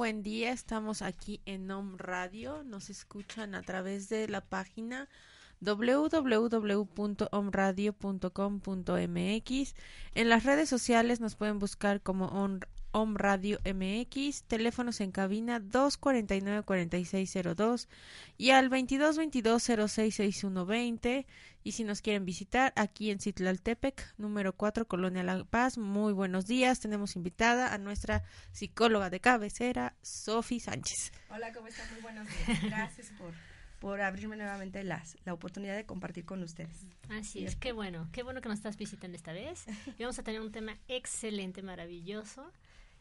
buen día, estamos aquí en OM Radio, nos escuchan a través de la página www.omradio.com.mx. En las redes sociales nos pueden buscar como Om Radio MX, teléfonos en cabina 249-4602 y al 2222-066120. Y si nos quieren visitar aquí en Citlaltepec, número 4, Colonia La Paz, muy buenos días. Tenemos invitada a nuestra psicóloga de cabecera, Sofi Sánchez. Hola, ¿cómo están? Muy buenos días. Gracias por, por abrirme nuevamente las, la oportunidad de compartir con ustedes. Así es, qué bueno, qué bueno que nos estás visitando esta vez. Y vamos a tener un tema excelente, maravilloso.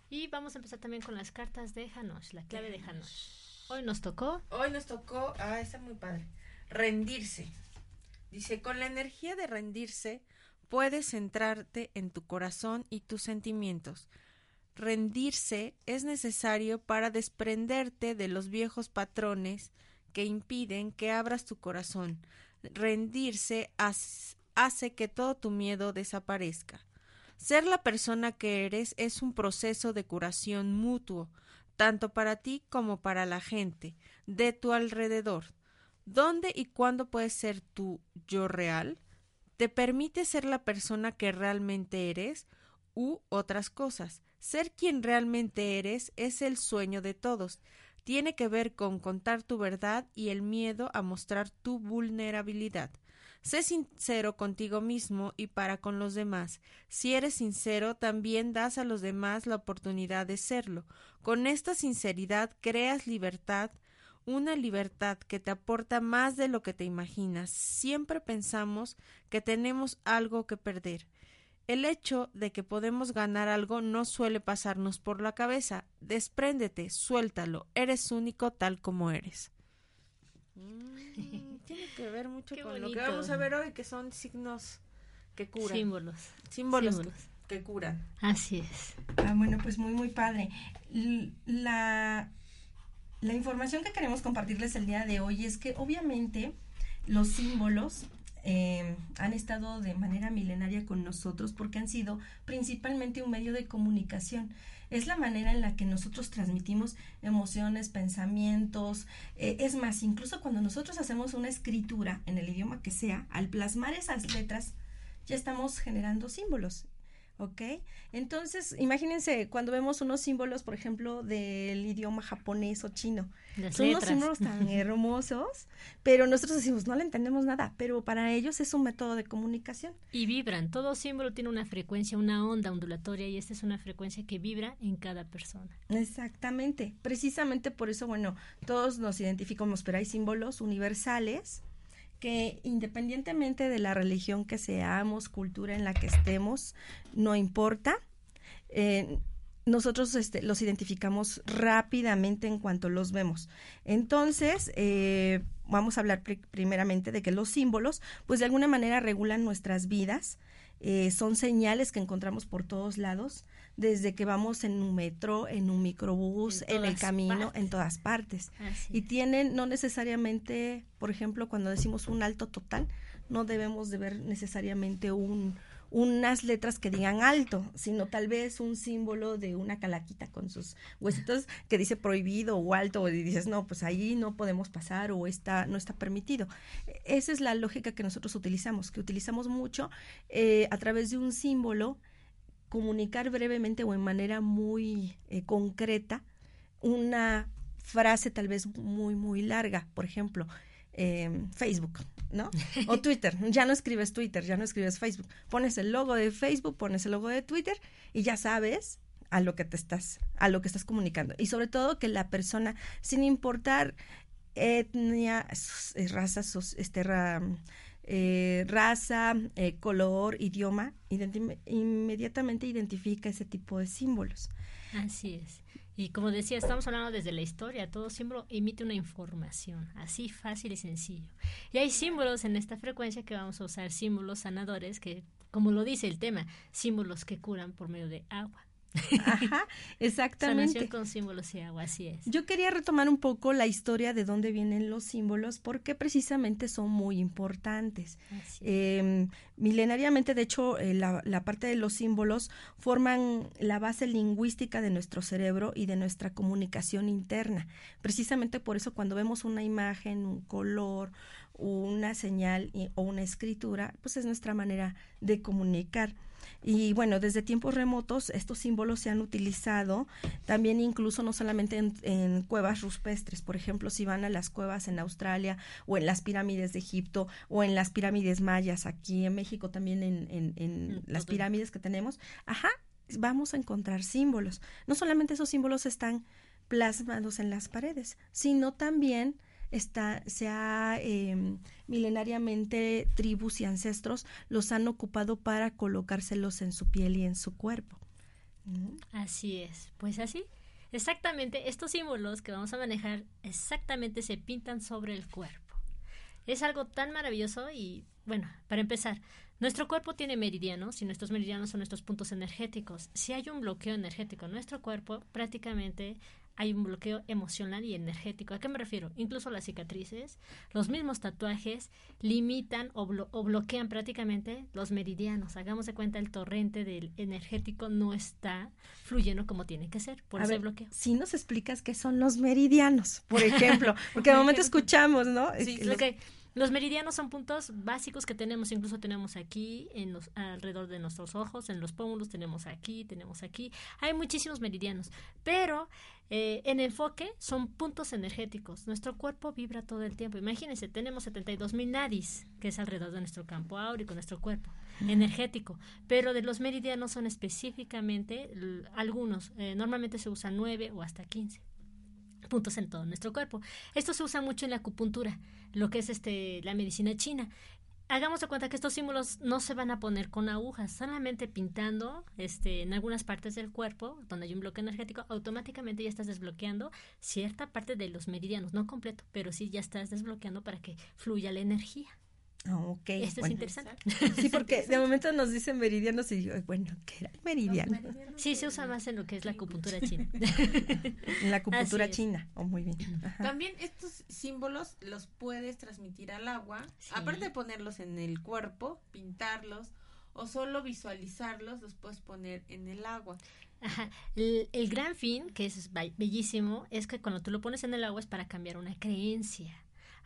Y vamos a empezar también con las cartas de Hanosh, la clave de Hanosh. Hoy nos tocó. Hoy nos tocó, ah, está muy padre, rendirse. Dice, con la energía de rendirse, puedes centrarte en tu corazón y tus sentimientos. Rendirse es necesario para desprenderte de los viejos patrones que impiden que abras tu corazón. Rendirse hace que todo tu miedo desaparezca. Ser la persona que eres es un proceso de curación mutuo, tanto para ti como para la gente de tu alrededor. ¿Dónde y cuándo puedes ser tu yo real? ¿Te permite ser la persona que realmente eres? U otras cosas. Ser quien realmente eres es el sueño de todos. Tiene que ver con contar tu verdad y el miedo a mostrar tu vulnerabilidad. Sé sincero contigo mismo y para con los demás. Si eres sincero, también das a los demás la oportunidad de serlo. Con esta sinceridad creas libertad, una libertad que te aporta más de lo que te imaginas. Siempre pensamos que tenemos algo que perder. El hecho de que podemos ganar algo no suele pasarnos por la cabeza. Despréndete, suéltalo, eres único tal como eres. Mm, tiene que ver mucho Qué con lo que vamos a ver hoy, que son signos que curan. Símbolos. Símbolos, Símbolos. Que, que curan. Así es. Ah, bueno, pues muy, muy padre. L- La, la información que queremos compartirles el día de hoy es que obviamente los símbolos eh, han estado de manera milenaria con nosotros porque han sido principalmente un medio de comunicación. Es la manera en la que nosotros transmitimos emociones, pensamientos. eh, es más, incluso cuando nosotros hacemos una escritura en el idioma que sea, al plasmar esas letras, ya estamos generando símbolos. ¿Ok? Entonces, imagínense cuando vemos unos símbolos, por ejemplo, del idioma japonés o chino. Las Son unos símbolos tan hermosos, pero nosotros decimos, no le entendemos nada, pero para ellos es un método de comunicación. Y vibran. Todo símbolo tiene una frecuencia, una onda ondulatoria y esta es una frecuencia que vibra en cada persona. Exactamente. Precisamente por eso, bueno, todos nos identificamos, pero hay símbolos universales que independientemente de la religión que seamos, cultura en la que estemos, no importa. eh, nosotros este, los identificamos rápidamente en cuanto los vemos. Entonces, eh, vamos a hablar pri- primeramente de que los símbolos, pues de alguna manera regulan nuestras vidas, eh, son señales que encontramos por todos lados, desde que vamos en un metro, en un microbús, En en, el camino, partes. en todas partes. Así Y tienen no necesariamente, por ejemplo, cuando decimos un alto total, no debemos de ver necesariamente un, unas letras que digan alto, sino tal vez un símbolo de una calaquita con sus huesitos que dice prohibido o alto, y dices, no, pues ahí no podemos pasar o está, no está permitido. Esa es la lógica que nosotros utilizamos, que utilizamos mucho eh, a través de un símbolo, comunicar brevemente o en manera muy eh, concreta una frase tal vez muy, muy larga, por ejemplo, eh, Facebook, ¿no? O Twitter. Ya no escribes Twitter, ya no escribes Facebook. Pones el logo de Facebook, pones el logo de Twitter y ya sabes a lo que te estás, a lo que estás comunicando. Y sobre todo que la persona, sin importar etnia, eh, raza, este, eh, raza, eh, color, idioma, inmediatamente identifica ese tipo de símbolos. Así es. Y como decía, estamos hablando desde la historia, todo símbolo emite una información, así fácil y sencillo. Y hay símbolos en esta frecuencia que vamos a usar, símbolos sanadores, que como lo dice el tema, símbolos que curan por medio de agua. Ajá, exactamente. Sanación con símbolos y agua, así es. Yo quería retomar un poco la historia de dónde vienen los símbolos, porque precisamente son muy importantes. Eh, milenariamente, de hecho, eh, la, la, parte de los símbolos forman la base lingüística de nuestro cerebro y de nuestra comunicación interna. Precisamente por eso, cuando vemos una imagen, un color, una señal o una escritura, pues es nuestra manera de comunicar. Y bueno, desde tiempos remotos estos símbolos se han utilizado también incluso no solamente en, cuevas rupestres, por ejemplo, si van a las cuevas en Australia o en las pirámides de Egipto o en las pirámides mayas aquí en México también en, en mm, las pirámides que tenemos, ajá, vamos a encontrar símbolos. No solamente esos símbolos están plasmados en las paredes, sino también está, se ha em, milenariamente tribus y ancestros los han ocupado para colocárselos en su piel y en su cuerpo. Así es, pues así. Exactamente, estos símbolos que vamos a manejar exactamente se pintan sobre el cuerpo. Es algo tan maravilloso y, bueno, para empezar, nuestro cuerpo tiene meridianos y nuestros meridianos son nuestros puntos energéticos. Si hay un bloqueo energético en nuestro cuerpo, prácticamente hay un bloqueo emocional y energético. ¿A qué me refiero? Incluso las cicatrices, los mismos tatuajes limitan o, bloquean prácticamente los meridianos. Hagamos de cuenta, el torrente del energético no está fluyendo como tiene que ser por ese bloqueo. Si nos explicas qué son los meridianos, por ejemplo, porque de momento escuchamos, ¿no? Sí, lo que los meridianos son puntos básicos que tenemos, incluso tenemos aquí, en los, alrededor de nuestros ojos, en los pómulos, tenemos aquí, tenemos aquí. Hay muchísimos meridianos, pero eh, en enfoque son puntos energéticos. Nuestro cuerpo vibra todo el tiempo. Imagínense, tenemos 72 mil nadis, que es alrededor de nuestro campo áurico, nuestro cuerpo energético. Pero de los meridianos son específicamente algunos. Eh, normalmente se usan 9 o hasta 15 puntos en todo nuestro cuerpo. Esto se usa mucho en la acupuntura, lo que es este la medicina china. Hagamos de cuenta que estos símbolos no se van a poner con agujas, solamente pintando este, en algunas partes del cuerpo, donde hay un bloque energético, automáticamente ya estás desbloqueando cierta parte de los meridianos, no completo, pero sí ya estás desbloqueando para que fluya la energía. Ah, ok. Esto es interesante. Sí, porque de momento nos dicen meridianos y digo, bueno, ¿qué era el meridiano? Sí, se usa más en lo que es la acupuntura china. en la acupuntura china, oh, muy bien. También estos símbolos los puedes transmitir al agua, aparte de ponerlos en el cuerpo, pintarlos o solo visualizarlos, los puedes poner en el agua. Ajá. El, el gran fin, que es bellísimo, es que cuando tú lo pones en el agua es para cambiar una creencia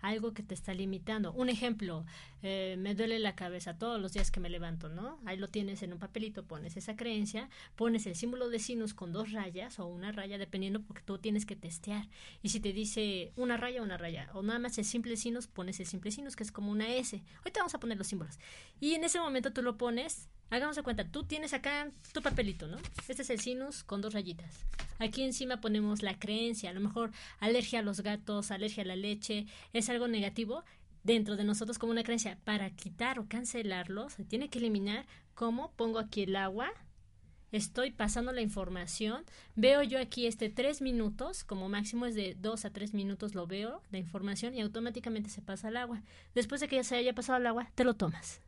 algo que te está limitando. Un ejemplo, eh, me duele la cabeza todos los días que me levanto, ¿no? Ahí lo tienes en un papelito, pones esa creencia, pones el símbolo de sinus con dos rayas o una raya, dependiendo porque tú tienes que testear. Y si te dice una raya, una raya, o nada más el simple sinus, pones el simple sinus, que es como una S. Ahorita vamos a poner los símbolos. Y en ese momento tú lo pones Hagamos de cuenta, tú tienes acá tu papelito, ¿no? Este es el sinus con dos rayitas. Aquí encima ponemos la creencia, a lo mejor alergia a los gatos, alergia a la leche, es algo negativo dentro de nosotros como una creencia. Para quitar o cancelarlo, se tiene que eliminar. ¿Cómo? Pongo aquí el agua, estoy pasando la información, veo yo aquí este tres minutos, como máximo es de dos a tres minutos lo veo, la información, y automáticamente se pasa al agua. Después de que ya se haya pasado al agua, te lo tomas.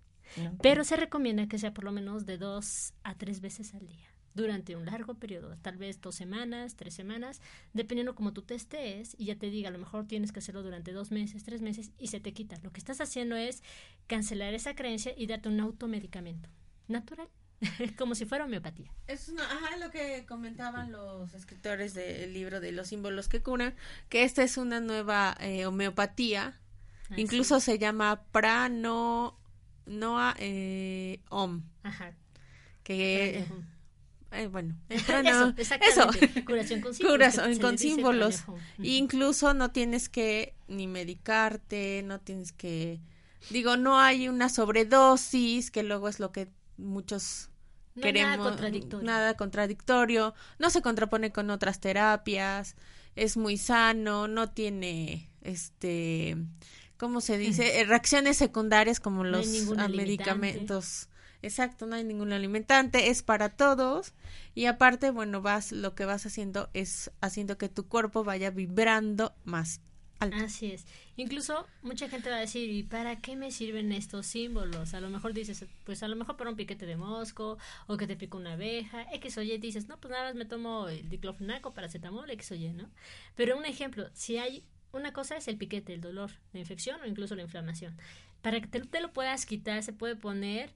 Pero se recomienda que sea por lo menos de dos a tres veces al día durante un largo periodo, tal vez dos semanas, tres semanas, dependiendo como tú te estés y ya te diga, a lo mejor tienes que hacerlo durante dos meses, tres meses y se te quita. Lo que estás haciendo es cancelar esa creencia y darte un automedicamento. natural, como si fuera homeopatía. Es ajá, lo que comentaban los escritores del libro de los símbolos que curan, que esta es una nueva eh, homeopatía, incluso se llama prano noa eh, om, Ajá. que eh, bueno, eso, exactamente. Curación con símbolos. Curación con símbolos. Incluso no tienes que ni medicarte, no tienes que digo, no hay una sobredosis, que luego es lo que muchos queremos. Nada contradictorio. Nada contradictorio. No se contrapone con otras terapias. Es muy sano. No tiene, este, ¿cómo se dice? Eh, reacciones secundarias como los medicamentos. Exacto, no hay ningún alimentante, es para todos y aparte, bueno, vas lo que vas haciendo es haciendo que tu cuerpo vaya vibrando más Así es. Incluso mucha gente va a decir, ¿y para qué me sirven estos símbolos? A lo mejor dices, pues a lo mejor para un piquete de mosco, o que te pica una abeja, X o Y, dices, no, pues nada más me tomo el diclofenaco, paracetamol, X o Y, ¿no? Pero un ejemplo, si hay, una cosa es el piquete, el dolor, la infección o incluso la inflamación. Para que te lo puedas quitar, se puede poner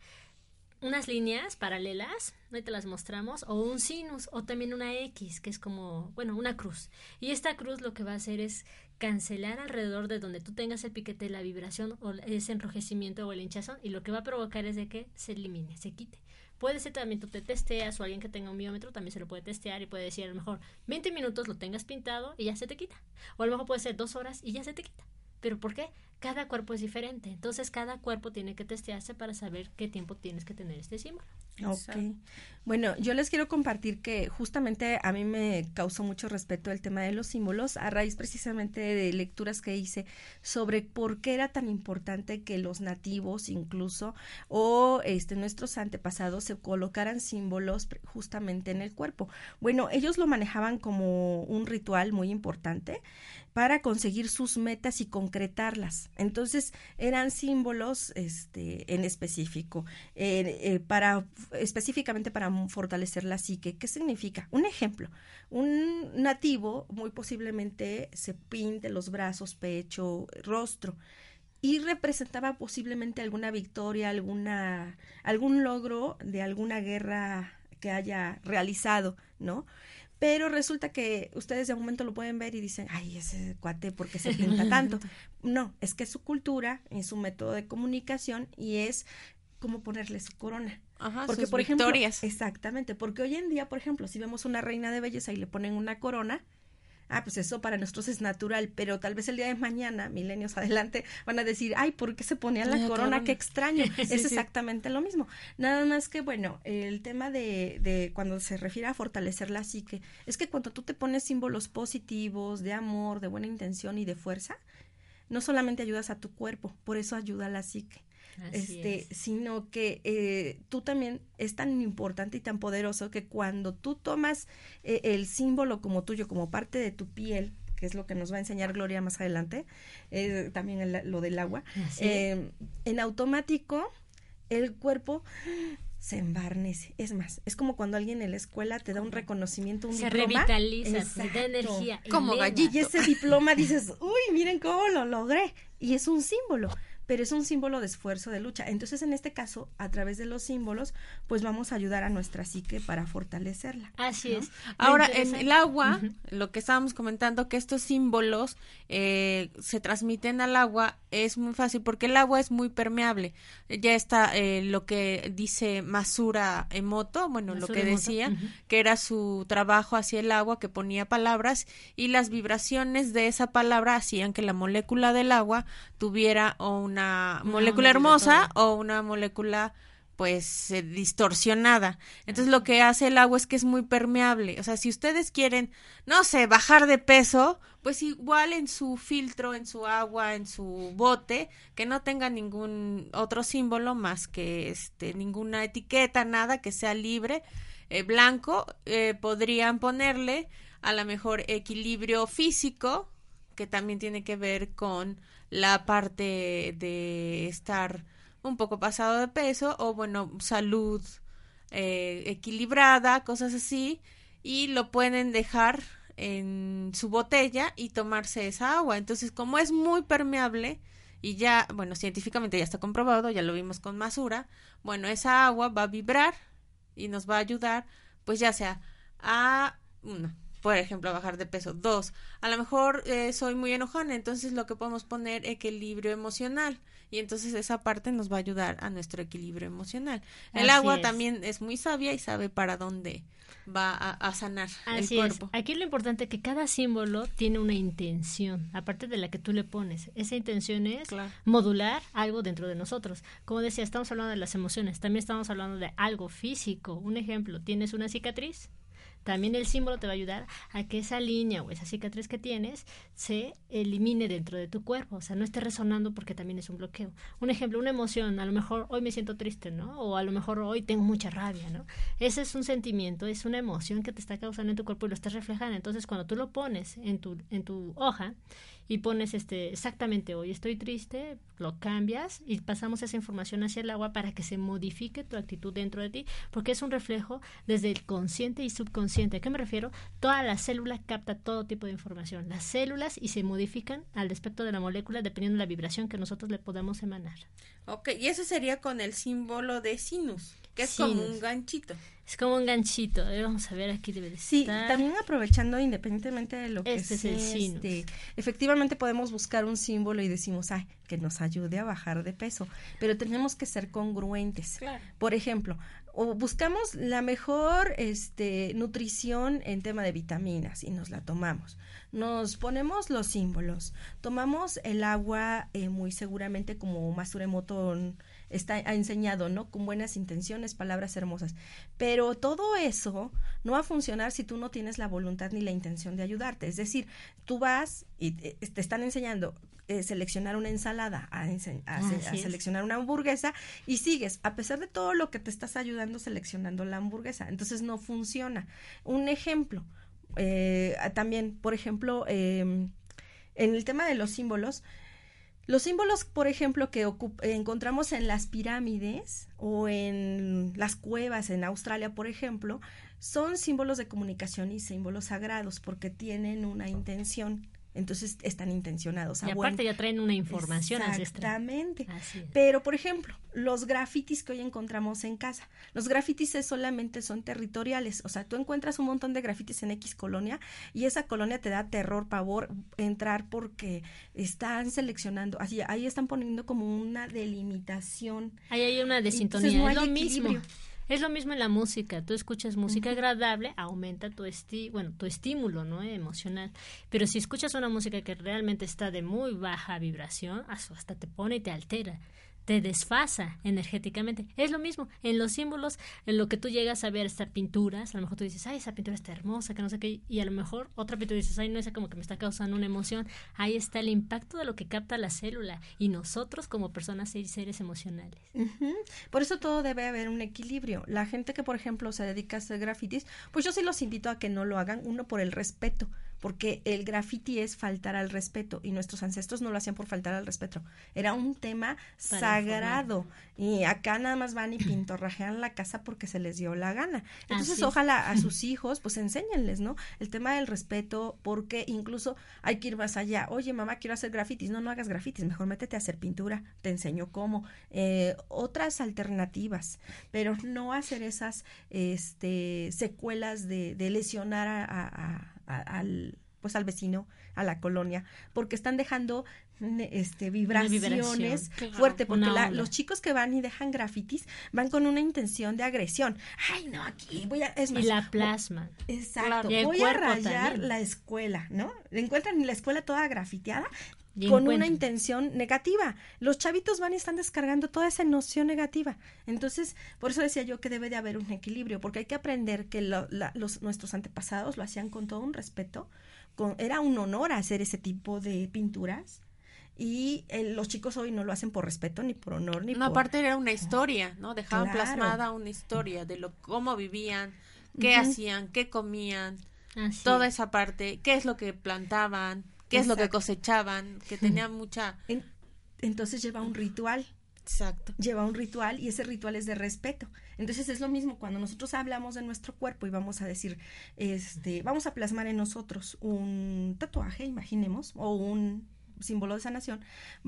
unas líneas paralelas, ahí te las mostramos, o un sinus, o también una X, que es como, bueno, una cruz. Y esta cruz lo que va a hacer es cancelar alrededor de donde tú tengas el piquete la vibración o ese enrojecimiento o el hinchazón, y lo que va a provocar es de que se elimine, se quite. Puede ser también tú te testeas o alguien que tenga un biómetro también se lo puede testear y puede decir a lo mejor 20 minutos lo tengas pintado y ya se te quita. O a lo mejor puede ser dos horas y ya se te quita. ¿Pero por qué? Cada cuerpo es diferente. Entonces, cada cuerpo tiene que testearse para saber qué tiempo tienes que tener este símbolo. Ok. Bueno, yo les quiero compartir que justamente a mí me causó mucho respeto el tema de los símbolos a raíz precisamente de lecturas que hice sobre por qué era tan importante que los nativos incluso o este nuestros antepasados se colocaran símbolos justamente en el cuerpo. Bueno, ellos lo manejaban como un ritual muy importante para conseguir sus metas y concretarlas. Entonces eran símbolos este, en específico, eh, para, específicamente para fortalecer la psique. ¿Qué significa? Un ejemplo, un nativo muy posiblemente se pinte los brazos, pecho, rostro y representaba posiblemente alguna victoria, alguna, algún logro de alguna guerra que haya realizado, ¿no? Pero resulta que ustedes de momento lo pueden ver y dicen, ay, ese cuate, ¿por qué se pinta tanto? No, es que es su cultura, es su método de comunicación y es como ponerle su corona. Ajá, porque, por victorias. ejemplo, exactamente, porque hoy en día, por ejemplo, si vemos una reina de belleza y le ponen una corona, ah, pues eso para nosotros es natural, pero tal vez el día de mañana, milenios adelante, van a decir, ay, ¿por qué se ponía la, corona? Qué extraño. es exactamente lo mismo. Nada más que, bueno, el tema de, de cuando se refiere a fortalecer la psique, es que cuando tú te pones símbolos positivos, de amor, de buena intención y de fuerza, no solamente ayudas a tu cuerpo, por eso ayuda a la psique este, sino que eh, tú también es tan importante y tan poderoso que cuando tú tomas eh, el símbolo como tuyo, como parte de tu piel, que es lo que nos va a enseñar Gloria más adelante, eh, también lo del agua, en automático el cuerpo se embarnece. Es más, es como cuando alguien en la escuela te da un reconocimiento, un se diploma. revitaliza, se da energía. Como gallina. Y ese diploma dices, uy, miren cómo lo logré. Y es un símbolo pero es un símbolo de esfuerzo, de lucha. Entonces, en este caso, a través de los símbolos, pues vamos a ayudar a nuestra psique para fortalecerla. Así es. Ahora, en el agua, lo que estábamos comentando, que estos símbolos eh, se transmiten al agua, es muy fácil porque el agua es muy permeable. Ya está eh, lo que dice Masura Emoto, bueno, lo que decía, que era su trabajo hacia el agua, que ponía palabras y las vibraciones de esa palabra hacían que la molécula del agua tuviera una molécula hermosa o una molécula pues eh, distorsionada. Entonces lo que hace el agua es que es muy permeable. O sea, si ustedes quieren, no sé, bajar de peso, pues igual en su filtro, en su agua, en su bote, que no tenga ningún otro símbolo más que este, ninguna etiqueta, nada, que sea libre, eh, blanco, eh, podrían ponerle a lo mejor equilibrio físico, que también tiene que ver con la parte de estar un poco pasado de peso o bueno, salud eh, equilibrada, cosas así, y lo pueden dejar en su botella y tomarse esa agua. Entonces, como es muy permeable y ya, bueno, científicamente ya está comprobado, ya lo vimos con Masura, bueno, esa agua va a vibrar y nos va a ayudar, pues ya sea a, uno, por ejemplo, bajar de peso. Dos, a lo mejor eh, soy muy enojona, entonces lo que podemos poner equilibrio emocional y entonces esa parte nos va a ayudar a nuestro equilibrio emocional. El agua también es muy sabia y sabe para dónde va a, sanar el cuerpo. Es. Aquí lo importante es que cada símbolo tiene una intención, aparte de la que tú le pones. Esa intención es modular algo dentro de nosotros. Como decía, estamos hablando de las emociones, también estamos hablando de algo físico. Un ejemplo, tienes una cicatriz, también el símbolo te va a ayudar a que esa línea o esa cicatriz que tienes se elimine dentro de tu cuerpo, o sea, no esté resonando porque también es un bloqueo. Un ejemplo, una emoción, a lo mejor hoy me siento triste, ¿no? O a lo mejor hoy tengo mucha rabia, ¿no? Ese es un sentimiento, es una emoción que te está causando en tu cuerpo y lo estás reflejando. Entonces, cuando tú lo pones en tu, en tu hoja, y pones este exactamente hoy estoy triste, lo cambias y pasamos esa información hacia el agua para que se modifique tu actitud dentro de ti, porque es un reflejo desde el consciente y subconsciente. ¿A qué me refiero? Toda la célula capta todo tipo de información, las células y se modifican al respecto de la molécula dependiendo de la vibración que nosotros le podamos emanar. Ok, y eso sería con el símbolo de sinus, que es como un ganchito. Es como un ganchito. vamos a ver, aquí debe de Sí, también aprovechando independientemente de lo que este es el sinus. Este, efectivamente podemos buscar un símbolo y decimos, ay, que nos ayude a bajar de peso, pero tenemos que ser congruentes. Por ejemplo, o buscamos la mejor este, nutrición en tema de vitaminas y nos la tomamos. Nos ponemos los símbolos, tomamos el agua eh, muy seguramente como Masuremoto está ha enseñado, ¿no? Con buenas intenciones, palabras hermosas. Pero todo eso no va a funcionar si tú no tienes la voluntad ni la intención de ayudarte. Es decir, tú vas y te, están enseñando eh, seleccionar una ensalada, a, seleccionar una hamburguesa y sigues, a pesar de todo lo que te estás ayudando seleccionando la hamburguesa. Entonces no funciona. Un ejemplo, eh, también, por ejemplo, em, en el tema de los símbolos, los símbolos, por ejemplo, que encontramos en las pirámides o en las cuevas en Australia, por ejemplo, son símbolos de comunicación y símbolos sagrados porque tienen una intención entonces están intencionados. Y aparte ya traen una información Exactamente. Pero, por ejemplo, los grafitis que hoy encontramos en casa. Los grafitis solamente son territoriales. O sea, tú encuentras un montón de grafitis en X colonia y esa colonia te da terror, pavor entrar porque están seleccionando. Así, ahí están poniendo como una delimitación. Ahí hay una desintonía. es lo mismo. Es lo mismo en la música. Tú escuchas música agradable, aumenta tu esti bueno, tu estímulo, ¿no? emocional. Pero si escuchas una música que realmente está de muy baja vibración, hasta te pone y te altera te desfasa energéticamente. Es lo mismo en los símbolos, en lo que tú llegas a ver estas pinturas, a lo mejor tú dices, ay, esa pintura está hermosa, que no sé qué, y a lo mejor otra pintura dices, ay, no, esa como que me está causando una emoción. Ahí está el impacto de lo que capta la célula y nosotros como personas seres emocionales. Por eso todo debe haber un equilibrio. La gente que, por ejemplo, se dedica a hacer grafitis, pues yo sí los invito a que no lo hagan, uno por el respeto porque el graffiti es faltar al respeto y nuestros ancestros no lo hacían por faltar al respeto, era un tema sagrado y acá nada más van y pintorrajean la casa porque se les dio la gana. Entonces, ojalá a sus hijos pues enséñenles, ¿no? El tema del respeto porque incluso hay que ir más allá. Oye, mamá, quiero hacer grafitis. No, no hagas grafitis, mejor métete a hacer pintura, te enseño cómo. Eh, otras alternativas, pero no hacer esas este, secuelas de, de lesionar a al pues al vecino, a la colonia, porque están dejando este vibraciones fuerte porque los chicos que van y dejan grafitis van con una intención de agresión. Ay, no, aquí voy a es y la plasma. Exacto. voy a rayar la escuela, ¿no? Encuentran la escuela toda grafiteada con una intención negativa. Los chavitos van y están descargando toda esa noción negativa. Entonces, por eso decía yo que debe de haber un equilibrio, porque hay que aprender que los, nuestros antepasados lo hacían con todo un respeto. Con, era un honor hacer ese tipo de pinturas y eh, los chicos hoy no lo hacen por respeto ni por honor ni no, aparte era una historia, ¿no? Dejaban plasmada una historia de lo cómo vivían, qué hacían, qué comían, toda esa parte, qué es lo que plantaban, qué es lo que cosechaban, que tenían mucha... entonces lleva un ritual. Exacto. Lleva un ritual y ese ritual es de respeto. Entonces es lo mismo cuando nosotros hablamos de nuestro cuerpo y vamos a decir, este, vamos a plasmar en nosotros un tatuaje, imaginemos, o un símbolo de sanación,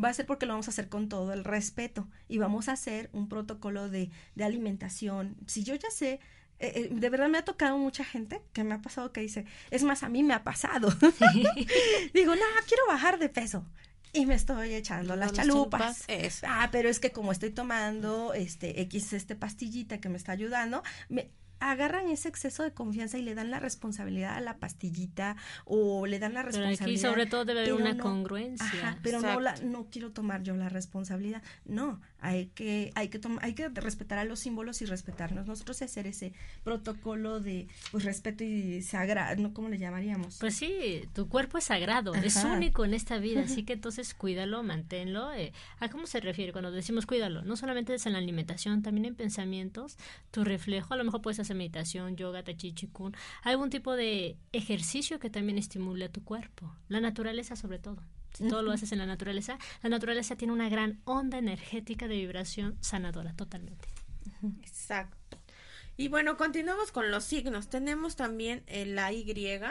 va a ser porque lo vamos a hacer con todo el respeto y vamos a hacer un protocolo de, de alimentación. Si yo ya sé eh, de verdad me ha tocado mucha gente que me ha pasado que dice, es más, a mí me ha pasado. Digo, no, quiero bajar de peso. Y me estoy echando las chalupas. Ah, pero es que como estoy tomando este X este pastillita que me está ayudando, me, agarran ese exceso de confianza y le dan la responsabilidad a la pastillita o le dan la responsabilidad. Pero aquí sobre todo debe haber una congruencia. Ajá, pero no, la, no quiero tomar yo la responsabilidad. No, hay que, hay que, tomar, hay que respetar a los símbolos y respetarnos nosotros y hacer ese protocolo de pues, respeto y sagrado, ¿no? ¿Cómo le llamaríamos? Pues sí, tu cuerpo es sagrado, es único en esta vida, así que entonces cuídalo, manténlo. Eh, ¿A cómo se refiere cuando decimos cuídalo? No solamente es en la alimentación, también en pensamientos, tu reflejo, a lo mejor puedes hacer meditación, yoga, tai chi, kun, algún tipo de ejercicio que también estimule a tu cuerpo, la naturaleza sobre todo. Si todo lo haces en la naturaleza, la naturaleza tiene una gran onda energética de vibración sanadora totalmente. Exacto. Y bueno, continuamos con los signos. Tenemos también la Y, que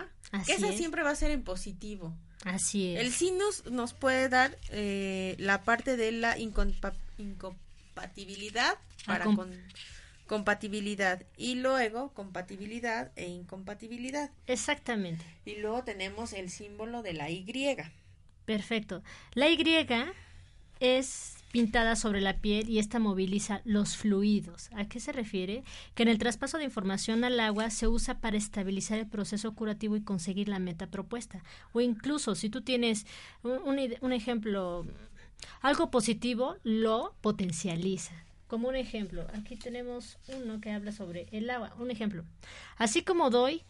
esa siempre va a ser en positivo. Así es. El sinus nos puede dar eh, la parte de la incompatibilidad para con compatibilidad y luego compatibilidad e incompatibilidad. Exactamente. Y luego tenemos el símbolo de la Y. Perfecto. La Y es pintada sobre la piel y esta moviliza los fluidos. ¿A qué se refiere? Que en el traspaso de información al agua se usa para estabilizar el proceso curativo y conseguir la meta propuesta. O incluso si tú tienes un, un ejemplo, algo positivo, lo potencializa. Como un ejemplo, aquí tenemos uno que habla sobre el agua. Un ejemplo. Así como doy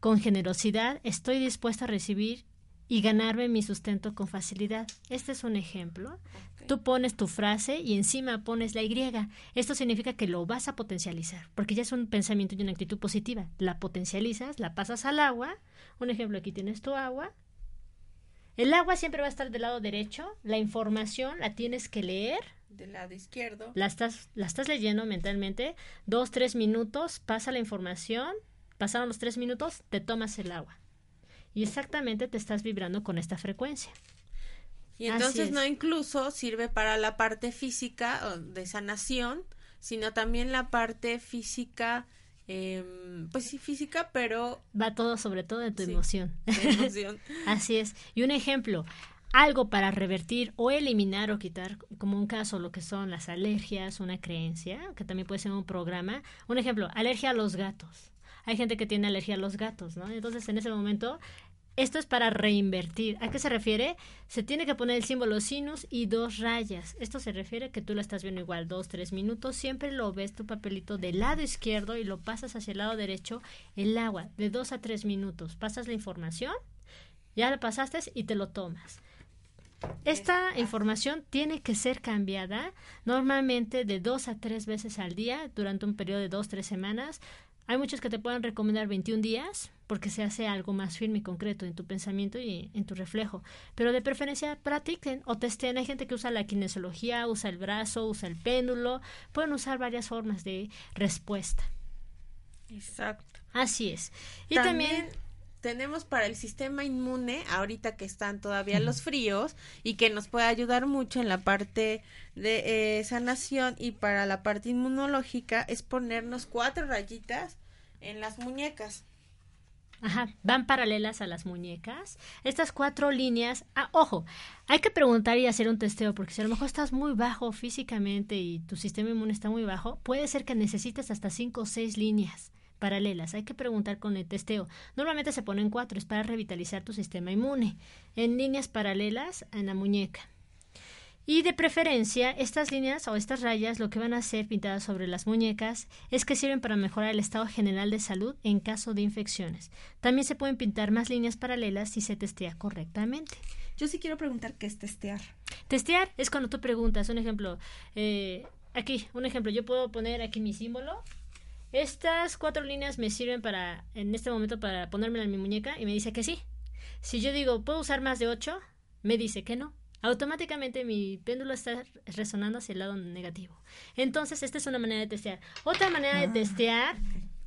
con generosidad, estoy dispuesta a recibir y ganarme mi sustento con facilidad. Este es un ejemplo. Tú pones tu frase y encima pones la Y. Esto significa que lo vas a potencializar, porque ya es un pensamiento y una actitud positiva. La potencializas, la pasas al agua. Un ejemplo, aquí tienes tu agua. El agua siempre va a estar del lado derecho. La información la tienes que leer. Del lado izquierdo. La estás, la estás leyendo mentalmente. Dos, tres minutos, pasa la información. Pasaron los tres minutos, te tomas el agua y exactamente te estás vibrando con esta frecuencia. Y entonces no incluso sirve para la parte física de sanación, sino también la parte física, em, pues sí, física, pero... Va todo sobre todo en tu emoción. emoción. Así es. Y un ejemplo, algo para revertir o eliminar o quitar, como un caso, lo que son las alergias, una creencia, que también puede ser un programa. Un ejemplo, alergia a los gatos. Hay gente que tiene alergia a los gatos, ¿no? Entonces, en ese momento, esto es para reinvertir. ¿A qué se refiere? Se tiene que poner el símbolo sinus y dos rayas. Esto se refiere a que tú lo estás viendo igual dos, tres minutos. Siempre lo ves tu papelito del lado izquierdo y lo pasas hacia el lado derecho. El agua, de dos a tres minutos. Pasas la información, ya lo pasaste y te lo tomas. Esta información tiene que ser cambiada normalmente de dos a tres veces al día durante un periodo de dos, tres semanas. Hay muchos que te pueden recomendar 21 días porque se hace algo más firme y concreto en tu pensamiento y en tu reflejo. Pero de preferencia practiquen o testen. Hay gente que usa la kinesiología, usa el brazo, usa el péndulo. Pueden usar varias formas de respuesta. Exacto. Así es. Y también, tenemos para el sistema inmune, ahorita que están todavía los fríos, y que nos puede ayudar mucho en la parte de eh, sanación y para la parte inmunológica, es ponernos cuatro rayitas en las muñecas. Ajá, van paralelas a las muñecas. Estas cuatro líneas, ah, ojo, hay que preguntar y hacer un testeo, porque si a lo mejor estás muy bajo físicamente y tu sistema inmune está muy bajo, puede ser que necesites hasta cinco o seis líneas paralelas. Hay que preguntar con el testeo. Normalmente se ponen cuatro, es para revitalizar tu sistema inmune. En líneas paralelas en la muñeca. Y de preferencia, estas líneas o estas rayas lo que van a ser pintadas sobre las muñecas es que sirven para mejorar el estado general de salud en caso de infecciones. También se pueden pintar más líneas paralelas si se testea correctamente. Yo sí quiero preguntar qué es testear. Testear es cuando tú preguntas, un ejemplo, eh, aquí, un ejemplo, yo puedo poner aquí mi símbolo estas cuatro líneas me sirven para, en este momento, para ponérmela en mi muñeca y me dice que sí. Si yo digo, ¿puedo usar más de ocho? Me dice que no. Automáticamente mi péndulo está resonando hacia el lado negativo. Entonces, esta es una manera de testear. Otra manera de ah. testear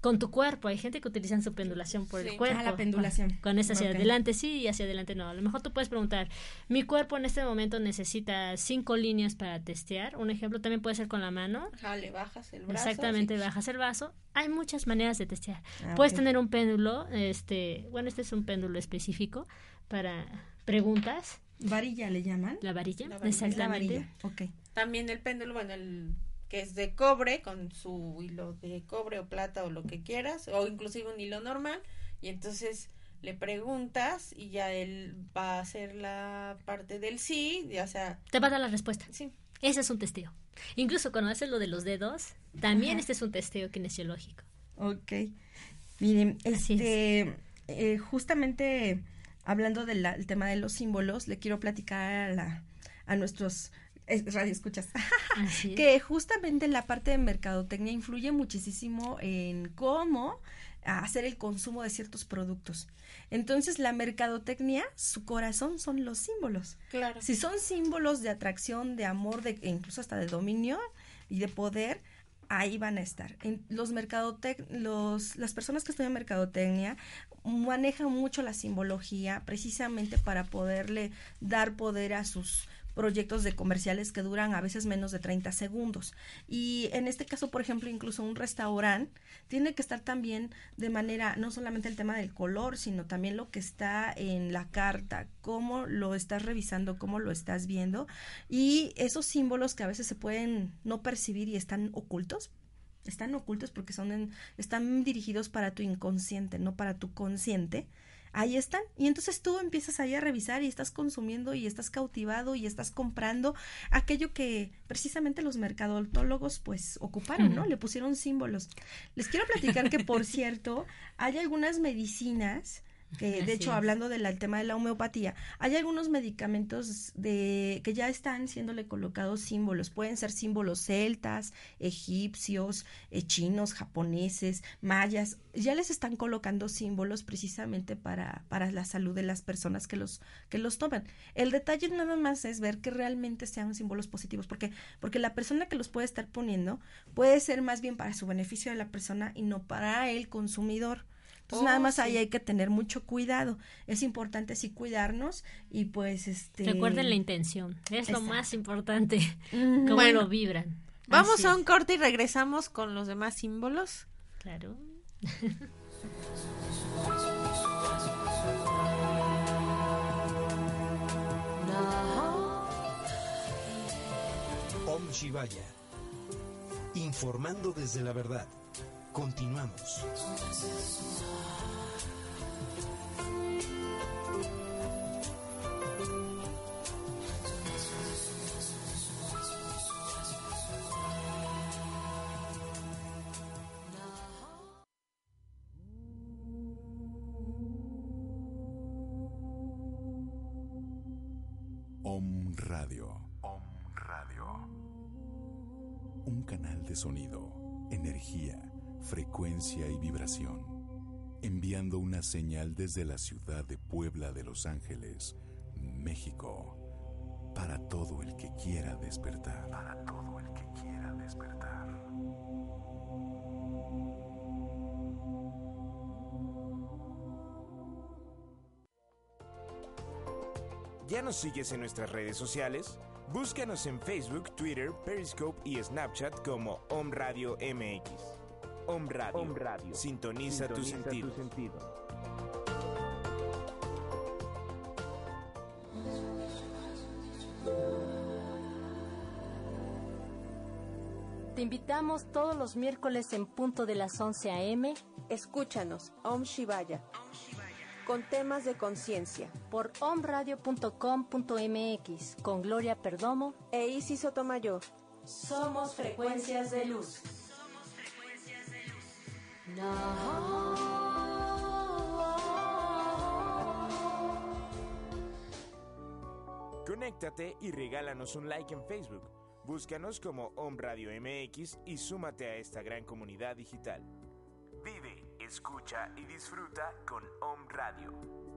con tu cuerpo. Hay gente que utiliza su pendulación por Sí. el cuerpo. Ah, la pendulación. Con esa hacia adelante sí y hacia adelante no. A lo mejor tú puedes preguntar, mi cuerpo en este momento necesita cinco líneas para testear. Un ejemplo también puede ser con la mano. Ajá, le bajas el brazo. Exactamente, sí. bajas el vaso. Hay muchas maneras de testear. Ah, Puedes tener un péndulo, este, bueno, este es un péndulo específico para preguntas, Varilla le llaman. la varilla, La varilla. Es la exactamente. varilla. Ok. También el péndulo, bueno, el que es de cobre, con su hilo de cobre o plata o lo que quieras, o inclusive un hilo normal, y entonces le preguntas y ya él va a hacer la parte del sí, ya sea, Te va a dar la respuesta. sí, Ese es un testeo. Incluso cuando haces lo de los dedos, también Ajá. este es un testeo kinesiológico. Ok. Miren, es. este, eh, justamente hablando del tema de los símbolos, le quiero platicar a, la, a nuestros eh, radioescuchas Así es. que justamente la parte de mercadotecnia influye muchísimo en cómo hacer el consumo de ciertos productos. Entonces, la mercadotecnia, su corazón son los símbolos. claro. Si son símbolos de atracción, de amor, de e incluso hasta de dominio y de poder, ahí van a estar. En los mercadotec los las personas que estudian mercadotecnia manejan mucho la simbología precisamente para poderle dar poder a sus proyectos de comerciales que duran a veces menos de 30 segundos. Y en este caso, por ejemplo, incluso un restaurante tiene que estar también de manera, no solamente el tema del color, sino también lo que está en la carta, cómo lo estás revisando, cómo lo estás viendo. Y esos símbolos que a veces se pueden no percibir y están ocultos, están ocultos porque son en- están dirigidos para tu inconsciente, no para tu consciente. Ahí están. Y entonces tú empiezas ahí a revisar y estás consumiendo y estás cautivado y estás comprando aquello que precisamente los mercadotólogos pues ocuparon, ¿no? Le pusieron símbolos. Les quiero platicar que, por cierto, hay algunas medicinas que de hecho es. hablando del tema de la homeopatía, hay algunos medicamentos de que ya están siéndole colocados símbolos, pueden ser símbolos celtas, egipcios, eh, chinos, japoneses, mayas, ya les están colocando símbolos precisamente para, para la salud de las personas que los, que los toman. El detalle nada más es ver que realmente sean símbolos positivos, porque, porque la persona que los puede estar poniendo puede ser más bien para su beneficio de la persona y no para el consumidor. Entonces Oh, nada más sí. ahí hay que tener mucho cuidado. Es importante sí cuidarnos y pues este Recuerden la intención, es lo más importante, cómo Bueno, lo vibran. Vamos Así a un corte y regresamos con los demás símbolos. Claro. Om Shivaya. Informando desde la verdad. Continuamos. Om Radio. Om Radio. Un canal de sonido, energía, frecuencia y vibración. Enviando una señal desde la ciudad de Puebla de Los Ángeles, México. Para todo el que quiera despertar. Para todo el que quiera despertar. ¿Ya nos sigues en nuestras redes sociales? Búscanos en Facebook, Twitter, Periscope y Snapchat como Om Radio MX. Om Radio. Sintoniza, tu sentido. Te invitamos todos los miércoles en punto de las 11 a.m. Escúchanos, Om Shivaya, con temas de conciencia, por omradio.com.mx con Gloria Perdomo. e Isis Sotomayor. Somos frecuencias de luz. Conéctate y regálanos un like en Facebook. Búscanos como Om Radio MX y súmate a esta gran comunidad digital. Vive, escucha y disfruta con Om Radio.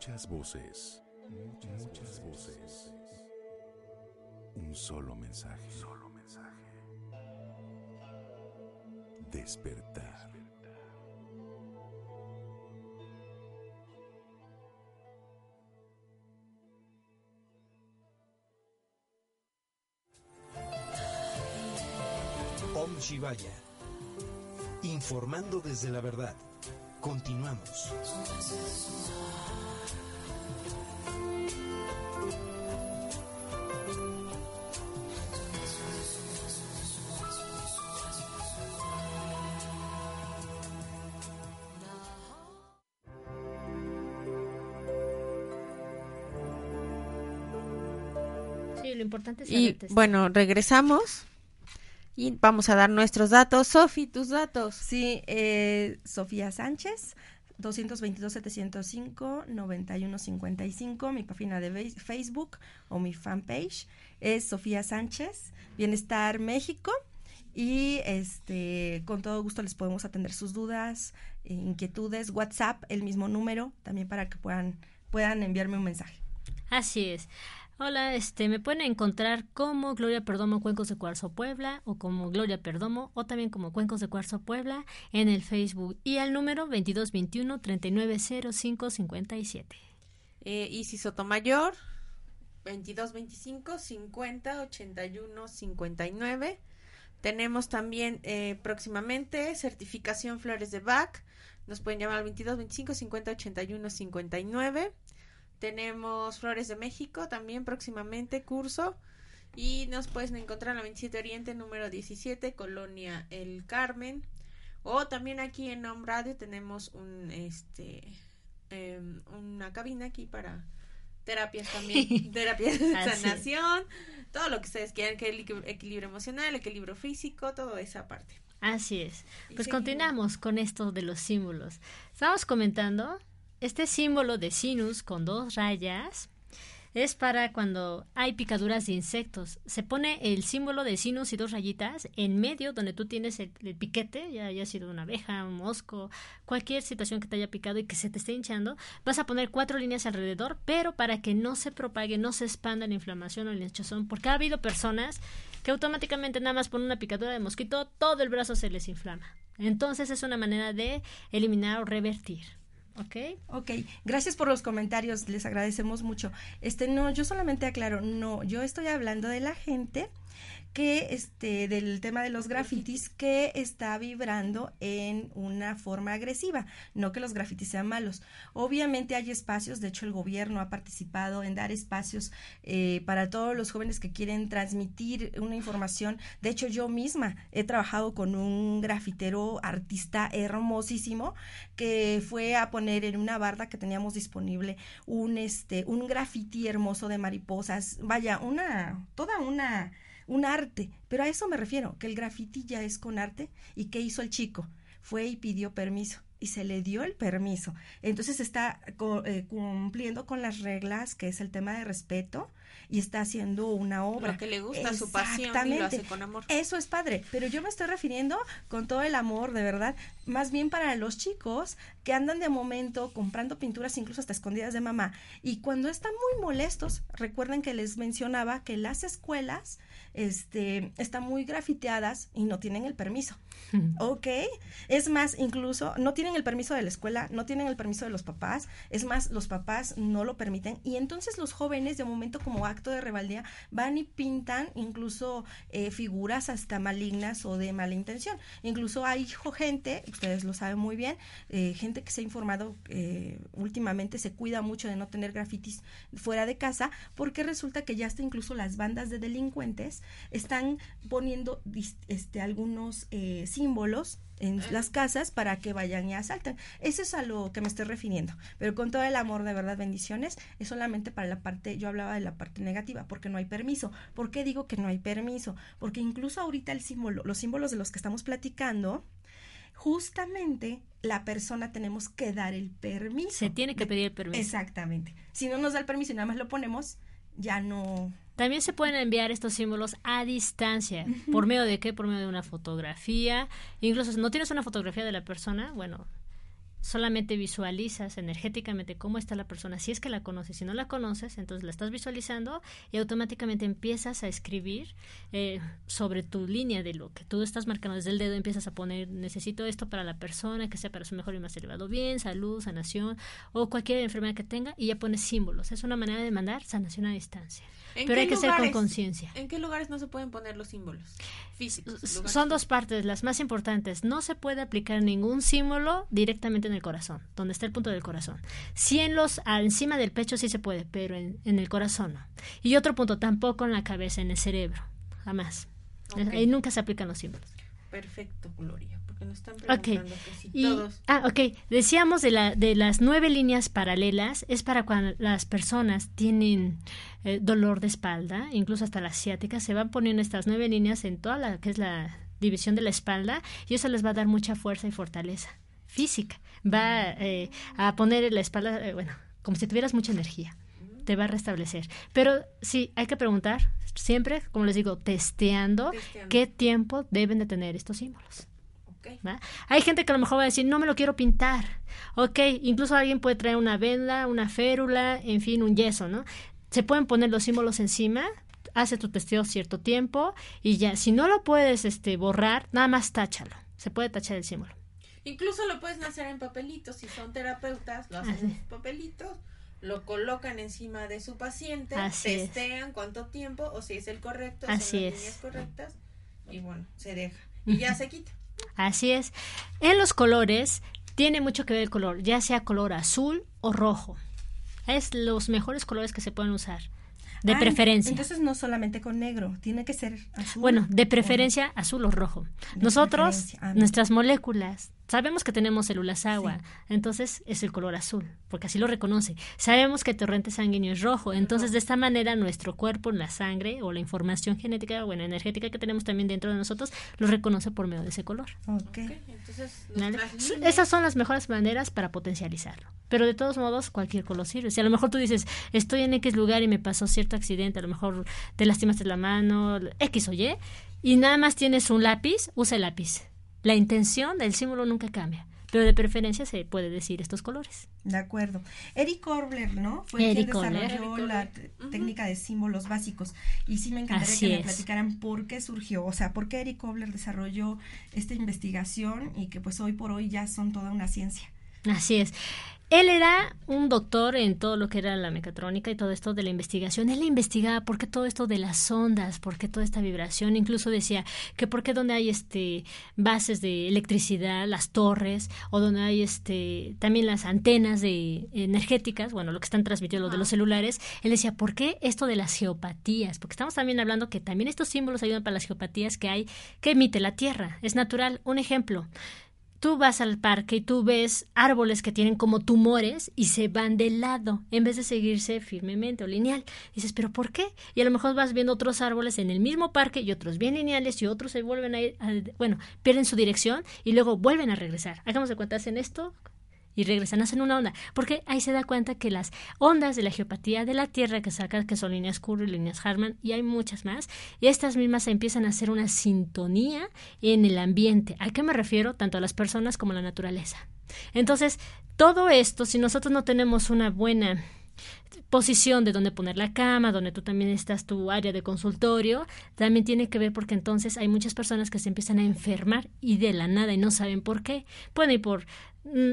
Muchas voces, muchas, voces. Un solo mensaje. Solo mensaje. Despertar. Om Shivaya. Informando desde la verdad. Continuamos. Sí, lo importante es Y bueno, regresamos y vamos a dar nuestros datos. Sofi, tus datos. Sí, eh, Sofía Sánchez, 222-705-9155, mi página de Facebook o mi fanpage es Sofía Sánchez, Bienestar México. Y este, con todo gusto les podemos atender sus dudas, eh, inquietudes, WhatsApp, el mismo número, también para que puedan, puedan enviarme un mensaje. Así es. Hola, este, me pueden encontrar como Gloria Perdomo Cuencos de Cuarzo Puebla o como Gloria Perdomo o también como Cuencos de Cuarzo Puebla en el Facebook y al número 2221 390557. Eh, Isis Sotomayor, 2225 50 81 59. Tenemos también eh, próximamente certificación Flores de Bach. Nos pueden llamar al 2225 50 81 59. Tenemos Flores de México también próximamente curso. Y nos pueden encontrar en la 27 Oriente, número 17, Colonia El Carmen. O también aquí en Home Radio tenemos un este em, una cabina aquí para terapias también, terapias de sanación, todo lo que ustedes quieran, que el equil- equilibrio emocional, equilibrio físico, toda esa parte. Así es. Pues continuamos con esto de los símbolos. Estábamos comentando, este símbolo de sinus con dos rayas es para cuando hay picaduras de insectos. Se pone el símbolo de sinus y dos rayitas en medio donde tú tienes el, piquete, ya haya sido una abeja, un mosco, cualquier situación que te haya picado y que se te esté hinchando. Vas a poner cuatro líneas alrededor, pero para que no se propague, no se expanda la inflamación o el hinchazón, porque ha habido personas que automáticamente nada más por una picadura de mosquito todo el brazo se les inflama. Entonces es una manera de eliminar o revertir. ¿Ok? Ok, gracias por los comentarios, les agradecemos mucho. Este, no, yo solamente aclaro, no, yo estoy hablando de la gente que, este, del tema de los grafitis que está vibrando en una forma agresiva, no que los grafitis sean malos. Obviamente hay espacios, de hecho el gobierno ha participado en dar espacios eh, para todos los jóvenes que quieren transmitir una información. De hecho yo misma he trabajado con un grafitero artista hermosísimo que fue a poner en una barda que teníamos disponible un este un graffiti hermoso de mariposas, vaya, una toda una un arte, pero a eso me refiero, que el graffiti ya es con arte y qué hizo el chico? Fue y pidió permiso y se le dio el permiso. Entonces está co- eh, cumpliendo con las reglas, que es el tema de respeto, y está haciendo una obra. Lo que le gusta, su pasión y lo hace con amor. Eso es padre, pero yo me estoy refiriendo con todo el amor, de verdad, más bien para los chicos que andan de momento comprando pinturas incluso hasta escondidas de mamá y cuando están muy molestos, recuerden que les mencionaba que las escuelas este están muy grafiteadas y no tienen el permiso. ¿Ok? Es más, incluso no tienen el permiso de la escuela, no tienen el permiso de los papás, es más, los papás no lo permiten y entonces los jóvenes de momento como acto de rebeldía van y pintan incluso eh, figuras hasta malignas o de mala intención. Incluso hay gente, ustedes lo saben muy bien, eh, gente que se ha informado eh, últimamente se cuida mucho de no tener grafitis fuera de casa porque resulta que ya hasta incluso las bandas de delincuentes están poniendo este, algunos eh, símbolos en las casas para que vayan y asalten. Eso es a lo que me estoy refiriendo. Pero con todo el amor, de verdad, bendiciones, es solamente para la parte, yo hablaba de la parte negativa, porque no hay permiso. ¿Por qué digo que no hay permiso? Porque incluso ahorita el símbolo, los símbolos de los que estamos platicando, justamente la persona tenemos que dar el permiso. Se tiene que pedir el permiso. Exactamente. Si no nos da el permiso y nada más lo ponemos, ya no también se pueden enviar estos símbolos a distancia. ¿Por medio de qué? Por medio de una fotografía. Incluso si no tienes una fotografía de la persona, bueno, solamente visualizas energéticamente cómo está la persona, si es que la conoces, si no la conoces, entonces la estás visualizando y automáticamente empiezas a escribir eh, sobre tu línea de lo que tú estás marcando desde el dedo, empiezas a poner, necesito esto para la persona, que sea para su mejor y más elevado bien, salud, sanación o cualquier enfermedad que tenga y ya pones símbolos. Es una manera de mandar sanación a distancia. Pero hay que ser con conciencia. ¿En qué lugares no se pueden poner los símbolos físicos? Son dos partes, las más importantes. No se puede aplicar ningún símbolo directamente en el corazón, donde está el punto del corazón. Sí en los, encima del pecho sí se puede, pero en, el corazón no. Y otro punto, tampoco en la cabeza, en el cerebro. Jamás. Ahí nunca se aplican los símbolos. Perfecto, Gloria. Porque nos están preguntando que todos... Ah, ok. Decíamos de, la, de las nueve líneas paralelas, es para cuando las personas tienen eh, dolor de espalda, incluso hasta la asiática, se van poniendo estas nueve líneas en toda la que es la división de la espalda y eso les va a dar mucha fuerza y fortaleza física. Va eh, a poner la espalda, eh, bueno, como si tuvieras mucha energía. Te va a restablecer. Pero sí, hay que preguntar siempre, como les digo, testeando, qué tiempo deben de tener estos símbolos. Hay gente que a lo mejor va a decir, no me lo quiero pintar. Ok, incluso alguien puede traer una venda, una férula, en fin, un yeso, ¿no? Se pueden poner los símbolos encima, hace tu testeo cierto tiempo y ya, si no lo puedes este, borrar, nada más táchalo. Se puede tachar el símbolo. Incluso lo puedes hacer en papelitos, si son terapeutas, lo hacen en papelitos, lo colocan encima de su paciente, testean cuánto tiempo o si es el correcto, Así son las líneas correctas y bueno, se deja y ya se quita. Así es. En los colores tiene mucho que ver el color, ya sea color azul o rojo. Es los mejores colores que se pueden usar. De preferencia. Entonces no solamente con negro, tiene que ser azul. Bueno, de preferencia azul o rojo. Nosotros, ah, nuestras moléculas Sabemos que tenemos células agua, entonces es el color azul, porque así lo reconoce. Sabemos que el torrente sanguíneo es rojo, entonces de esta manera nuestro cuerpo, la sangre o la información genética, bueno, energética que tenemos también dentro de nosotros, lo reconoce por medio de ese color. Okay. Entonces, Esas son las mejores maneras para potencializarlo. Pero de todos modos, cualquier color sirve. Si a lo mejor tú dices, estoy en X lugar y me pasó cierto accidente, a lo mejor te lastimaste la mano, X o Y, y nada más tienes un lápiz, usa el lápiz la intención del símbolo nunca cambia, pero de preferencia se puede decir estos colores. De acuerdo. Eric Korbler, ¿no? Fue quien desarrolló la técnica de símbolos básicos. Y sí me encantaría que me platicaran por qué surgió, o sea, por qué Eric Korbler desarrolló esta investigación y que pues hoy por hoy ya son toda una ciencia. Así es. Él era un doctor en todo lo que era la mecatrónica y todo esto de la investigación. Él investigaba por qué todo esto de las ondas, por qué toda esta vibración. Incluso decía que por qué donde hay este bases de electricidad, las torres, o donde hay este también las antenas de energéticas, bueno, lo que están transmitiendo lo de los celulares, él decía, ¿por qué esto de las geopatías? Porque estamos también hablando que también estos símbolos ayudan para las geopatías que hay, que emite la Tierra. Es natural. Un ejemplo tú vas al parque y tú ves árboles que tienen como tumores y se van de lado en vez de seguirse firmemente o lineal. dices, ¿pero por qué? Y a lo mejor vas viendo otros árboles en el mismo parque y otros bien lineales y otros se vuelven a ir, bueno, pierden su dirección y luego vuelven a regresar. Hagamos de cuenta, hacen esto y regresan, hacen una onda, porque ahí se da cuenta que las ondas de la geopatía de la Tierra que saca, que son líneas Curry, líneas Harman, y hay muchas más, y estas mismas empiezan a hacer una sintonía en el ambiente. ¿A qué me refiero? Tanto a las personas como a la naturaleza. Entonces, todo esto, si nosotros no tenemos una buena posición de donde poner la cama, donde tú también estás tu área de consultorio, también tiene que ver porque entonces hay muchas personas que se empiezan a enfermar y de la nada y no saben por qué. Pueden ir por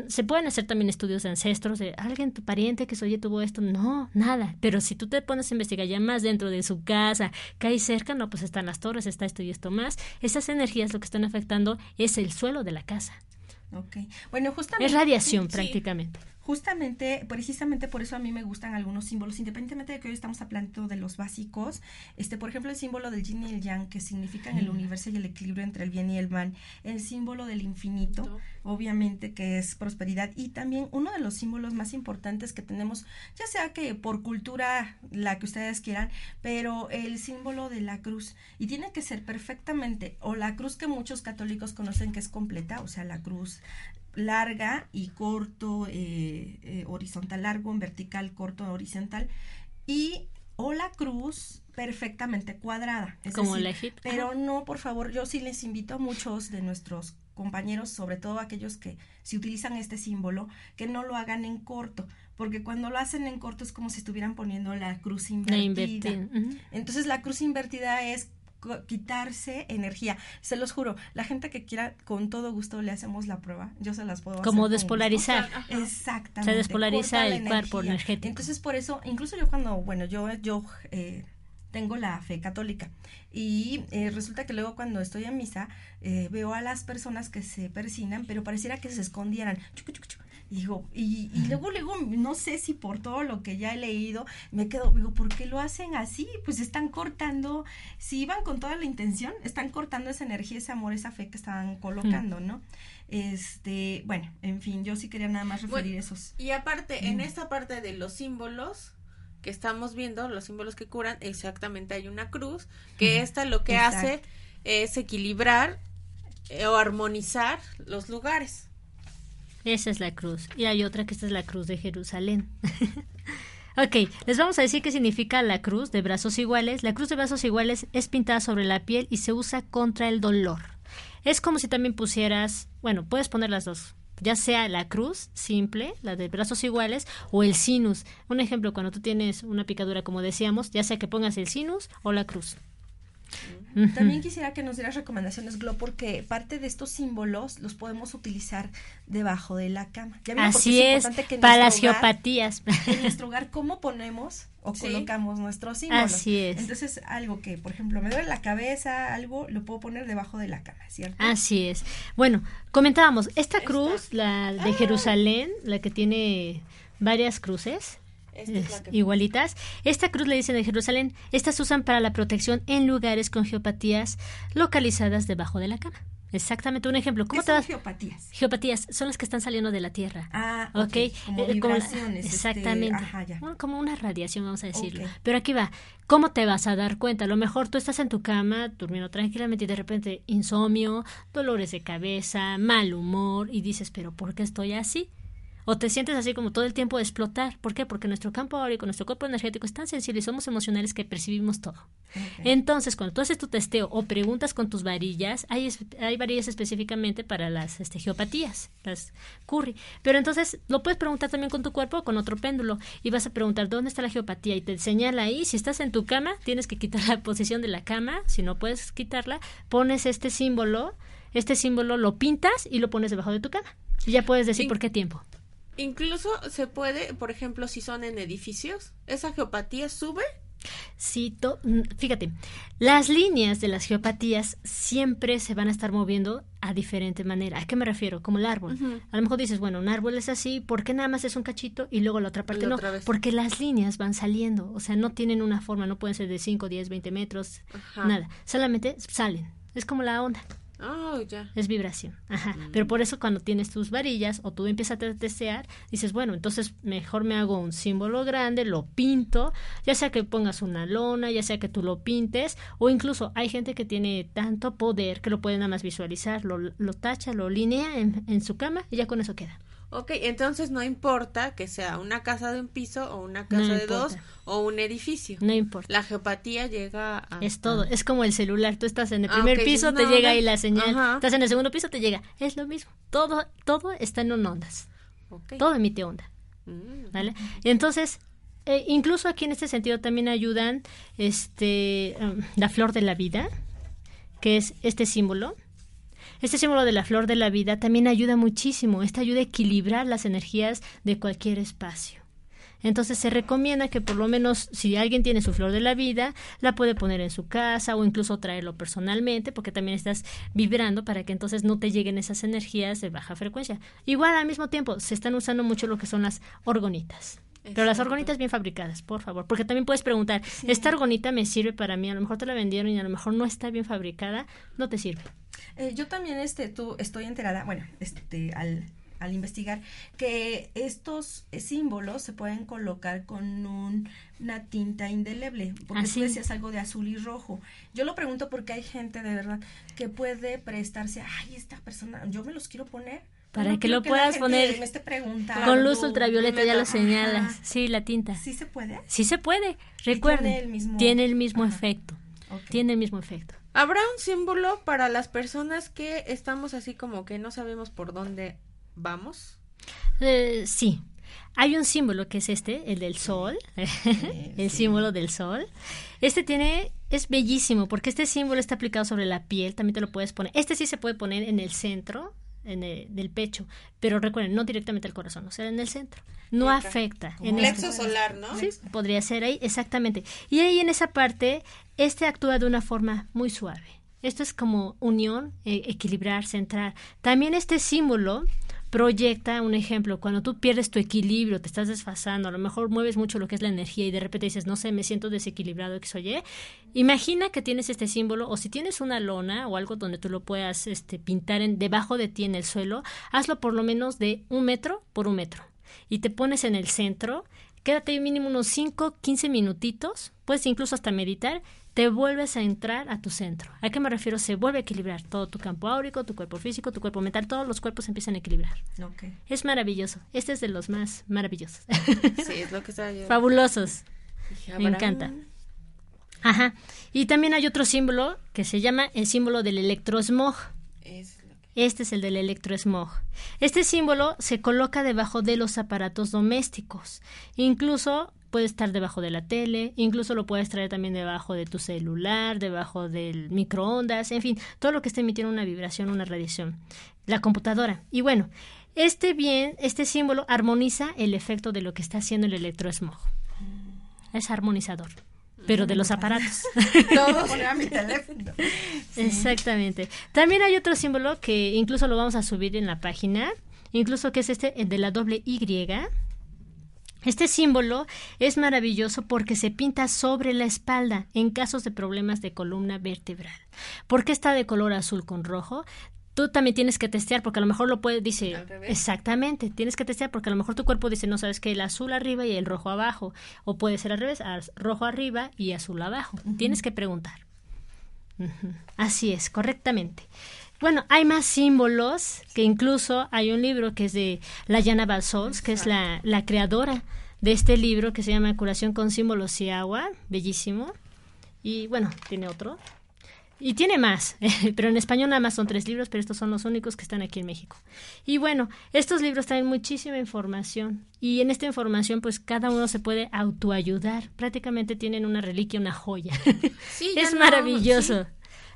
se pueden hacer también estudios de ancestros de alguien, tu pariente que oye tuvo esto, no, nada, pero si tú te pones a investigar ya más dentro de su casa, que hay cerca, no, pues están las torres, está esto y esto más, esas energías lo que están afectando es el suelo de la casa. Ok, bueno, justamente... Es radiación prácticamente justamente, precisamente por eso a mí me gustan algunos símbolos, independientemente de que hoy estamos hablando de los básicos, este, por ejemplo, el símbolo del yin y el yang, que significan el universo y el equilibrio entre el bien y el mal, el símbolo del infinito, obviamente que es prosperidad, y también uno de los símbolos más importantes que tenemos, ya sea que por cultura, la que ustedes quieran, pero el símbolo de la cruz, y tiene que ser perfectamente, o la cruz que muchos católicos conocen que es completa, o sea, la cruz larga y corto, eh, eh, horizontal largo, en vertical corto, horizontal, y o la cruz perfectamente cuadrada. Es Como decir, Pero no, por favor, yo sí les invito a muchos de nuestros compañeros, sobre todo aquellos que si utilizan este símbolo, que no lo hagan en corto, porque cuando lo hacen en corto es como si estuvieran poniendo la cruz invertida. Entonces la cruz invertida es quitarse energía. Se los juro, la gente que quiera, con todo gusto le hacemos la prueba. Yo se las puedo Como despolarizar. Exactamente. Se despolariza el cuerpo energético. Entonces, por eso, incluso yo cuando, bueno, yo, yo eh, tengo la fe católica y eh, resulta que luego cuando estoy en misa eh, veo a las personas que se persinan, pero pareciera que se escondieran. Digo, y, y, luego, luego, no sé si por todo lo que ya he leído, me quedo, digo, ¿por qué lo hacen así? Pues están cortando, si iban con toda la intención, están cortando esa energía, ese amor, esa fe que estaban colocando, ¿no? Este, bueno, en fin, yo sí quería nada más referir esos. Y aparte, en esta parte de los símbolos, que estamos viendo, los símbolos que curan, exactamente hay una cruz, que esta lo que hace es equilibrar eh, o armonizar los lugares. Esa es la cruz. Y hay otra que esta es la cruz de Jerusalén. ok, les vamos a decir qué significa la cruz de brazos iguales. La cruz de brazos iguales es pintada sobre la piel y se usa contra el dolor. Es como si también pusieras, bueno, puedes poner las dos, ya sea la cruz simple, la de brazos iguales, o el sinus. Un ejemplo, cuando tú tienes una picadura, como decíamos, ya sea que pongas el sinus o la cruz. También quisiera que nos dieras recomendaciones, Glo, porque parte de estos símbolos los podemos utilizar debajo de la cama. Así es, para las geopatías. en nuestro hogar, ¿cómo ponemos o colocamos nuestros símbolos? Así es. Entonces, algo que, por ejemplo, me duele la cabeza, algo, lo puedo poner debajo de la cama, ¿cierto? Así es. Bueno, comentábamos, esta cruz, la de Jerusalén, la que tiene varias cruces, igualitas. Esta cruz le dicen de Jerusalén. Estas usan para la protección en lugares con geopatías localizadas debajo de la cama. Exactamente, un ejemplo. ¿Cómo ¿Qué son geopatías? Geopatías son las que están saliendo de la Tierra. Ah, ok. okay. Como eh, vibraciones, este, exactamente. como una radiación, vamos a decirlo. Pero aquí va. ¿Cómo te vas a dar cuenta? A lo mejor tú estás en tu cama, durmiendo tranquilamente y de repente insomnio, dolores de cabeza, mal humor y dices, pero ¿por qué estoy así? O te sientes así como todo el tiempo de explotar. ¿Por qué? Porque nuestro campo áurico, nuestro cuerpo energético es tan sensible y somos emocionales que percibimos todo. Entonces, cuando tú haces tu testeo o preguntas con tus varillas, hay, hay varillas específicamente para las este, geopatías, las curry. Pero entonces lo puedes preguntar también con tu cuerpo o con otro péndulo y vas a preguntar dónde está la geopatía y te señala ahí. Si estás en tu cama, tienes que quitar la posición de la cama. Si no puedes quitarla, pones este símbolo. Este símbolo lo pintas y lo pones debajo de tu cama. Y ya puedes decir por qué tiempo. Incluso se puede, por ejemplo, si son en edificios, esa geopatía sube. Sí, fíjate, las líneas de las geopatías siempre se van a estar moviendo a diferente manera. ¿A qué me refiero? Como el árbol. A lo mejor dices, bueno, un árbol es así, ¿por qué nada más es un cachito y luego la otra parte no? Porque las líneas van saliendo, o sea, no tienen una forma, no pueden ser de 5, 10, 20 metros, nada, solamente salen. Es como la onda. Oh, ya. Es vibración. Ajá. Mm. Pero por eso cuando tienes tus varillas o tú empiezas a desear, dices, bueno, entonces mejor me hago un símbolo grande, lo pinto, ya sea que pongas una lona, ya sea que tú lo pintes, o incluso hay gente que tiene tanto poder que lo puede nada más visualizar, lo, lo tacha, lo linea en, en su cama y ya con eso queda. Ok, entonces no importa que sea una casa de un piso o una casa de dos o un edificio. No importa. La geopatía llega a... Es todo, es como el celular. Tú estás en el ah, primer piso, te llega ahí la señal. Estás en el segundo piso, te llega. Es lo mismo. Todo, todo está en ondas. Todo emite onda. Mm. ¿Vale? Entonces, eh, incluso aquí en este sentido también ayudan este, um, la flor de la vida, que es este símbolo este símbolo de la flor de la vida también ayuda muchísimo. Esta ayuda a equilibrar las energías de cualquier espacio. Entonces se recomienda que por lo menos si alguien tiene su flor de la vida, la puede poner en su casa o incluso traerlo personalmente, porque también estás vibrando para que entonces no te lleguen esas energías de baja frecuencia. Igual al mismo tiempo se están usando mucho lo que son las orgonitas. Pero las orgonitas bien fabricadas, por favor. Porque también puedes preguntar, ¿esta orgonita me sirve para mí? A lo mejor te la vendieron y a lo mejor no está bien fabricada, no te sirve. Eh, yo también este, tú, estoy enterada, bueno, este, al, al investigar, que estos símbolos se pueden colocar con una tinta indeleble, porque tú decías algo de azul y rojo. Yo lo pregunto porque hay gente de verdad que puede prestarse, ay, esta persona, yo me los quiero poner para que lo puedas poner con luz ultravioleta, ya lo señalas. Sí, la tinta. ¿Sí se puede? Sí se puede. Recuerden, tiene el mismo, efecto. Tiene el mismo efecto. ¿Habrá un símbolo para las personas que estamos así como que no sabemos por dónde vamos? Eh, sí. Hay un símbolo que es este, el del sol, el símbolo del sol. Este tiene, es bellísimo porque este símbolo está aplicado sobre la piel, también te lo puedes poner. Este sí se puede poner en el centro, en el, del pecho, pero recuerden, no directamente al corazón, o sea, en el centro. No afecta. En el plexo solar, ¿no? Sí, podría ser ahí, exactamente. Y ahí en esa parte, este actúa de una forma muy suave. Esto es como unión, eh, equilibrar, centrar. También este símbolo proyecta un ejemplo, cuando tú pierdes tu equilibrio, te estás desfasando, a lo mejor mueves mucho lo que es la energía y de repente dices, no sé, me siento desequilibrado, X o Y, imagina que tienes este símbolo o si tienes una lona o algo donde tú lo puedas este, pintar en, debajo de ti en el suelo, hazlo por lo menos de un metro por un metro y te pones en el centro, quédate mínimo unos 5, 15 minutitos, puedes incluso hasta meditar te vuelves a entrar a tu centro. ¿A qué me refiero? Se vuelve a equilibrar todo tu campo áurico, tu cuerpo físico, tu cuerpo mental, todos los cuerpos empiezan a equilibrar. Es maravilloso. Este es de los más maravillosos. Sí, es lo que yo. Fabulosos. Me encanta. Ajá. Y también hay otro símbolo que se llama el símbolo del electrosmog. Este es el del electrosmog. Este símbolo se coloca debajo de los aparatos domésticos. Incluso puede estar debajo de la tele, incluso lo puedes traer también debajo de tu celular, debajo del microondas, en fin, todo lo que esté emitiendo una vibración, una radiación. La computadora. Y bueno, este bien, este símbolo armoniza el efecto de lo que está haciendo el electrosmog. Es armonizador pero de los aparatos. Todo a mi teléfono. Exactamente. También hay otro símbolo que incluso lo vamos a subir en la página, incluso que es este el de la doble Y, este símbolo es maravilloso porque se pinta sobre la espalda en casos de problemas de columna vertebral. ¿Por qué está de color azul con rojo? Tú también tienes que testear porque a lo mejor lo puede, dice, exactamente, tienes que testear porque a lo mejor tu cuerpo dice, no sabes que el azul arriba y el rojo abajo, o puede ser al revés, rojo arriba y azul abajo. Tienes que preguntar. Así es, correctamente. Bueno, hay más símbolos, que incluso hay un libro que es de la Jana Balsols, que es la, la creadora de este libro que se llama Curación con símbolos y agua, bellísimo. Y bueno, tiene otro. Y tiene más, pero en español nada más son tres libros, pero estos son los únicos que están aquí en México. Y bueno, estos libros traen muchísima información y en esta información pues cada uno se puede autoayudar. Prácticamente tienen una reliquia, una joya. Sí, es maravilloso.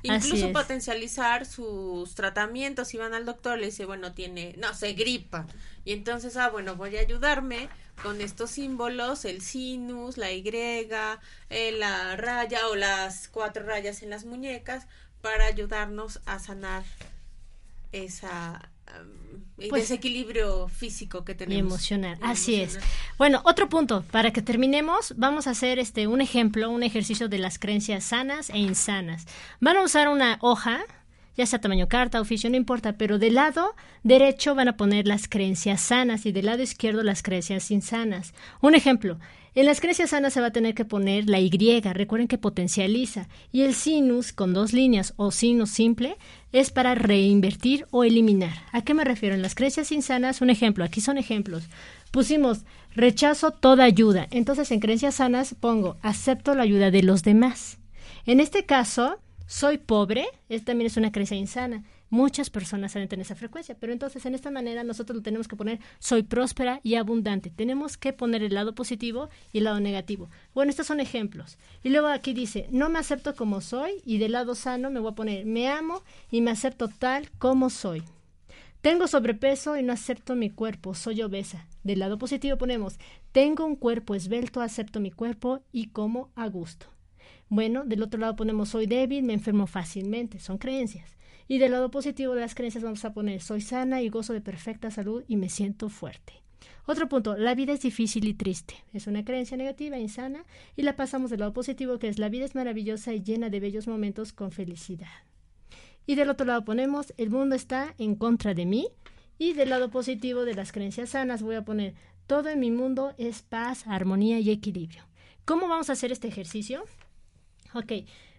Incluso potencializar sus tratamientos. Si van al doctor, le dice, bueno, tiene, no sé, gripa. Y entonces, ah, bueno, voy a ayudarme con estos símbolos, el sinus, la Y, eh, la raya o las cuatro rayas en las muñecas, para ayudarnos a sanar esa pues, desequilibrio físico que tenemos. Y emocional, así es. Bueno, otro punto, para que terminemos, vamos a hacer este un ejemplo, un ejercicio de las creencias sanas e insanas. Van a usar una hoja, ya sea tamaño carta, oficio, no importa, pero del lado derecho van a poner las creencias sanas y del lado izquierdo las creencias insanas. Un ejemplo, en las creencias sanas se va a tener que poner la Y, recuerden que potencializa, y el sinus con dos líneas o sinus simple es para reinvertir o eliminar. ¿A qué me refiero? En las creencias insanas, un ejemplo, aquí son ejemplos. Pusimos rechazo toda ayuda. Entonces en creencias sanas pongo acepto la ayuda de los demás. En este caso, soy pobre, esta también es una creencia insana. Muchas personas salen en esa frecuencia, pero entonces en esta manera nosotros lo tenemos que poner soy próspera y abundante. Tenemos que poner el lado positivo y el lado negativo. Bueno, estos son ejemplos. Y luego aquí dice, no me acepto como soy y del lado sano me voy a poner me amo y me acepto tal como soy. Tengo sobrepeso y no acepto mi cuerpo, soy obesa. Del lado positivo ponemos, tengo un cuerpo esbelto, acepto mi cuerpo y como a gusto. Bueno, del otro lado ponemos, soy débil, me enfermo fácilmente, son creencias. Y del lado positivo de las creencias vamos a poner, soy sana y gozo de perfecta salud y me siento fuerte. Otro punto, la vida es difícil y triste. Es una creencia negativa, insana, y la pasamos del lado positivo, que es la vida es maravillosa y llena de bellos momentos con felicidad. Y del otro lado ponemos, el mundo está en contra de mí. Y del lado positivo de las creencias sanas voy a poner, todo en mi mundo es paz, armonía y equilibrio. ¿Cómo vamos a hacer este ejercicio? Ok,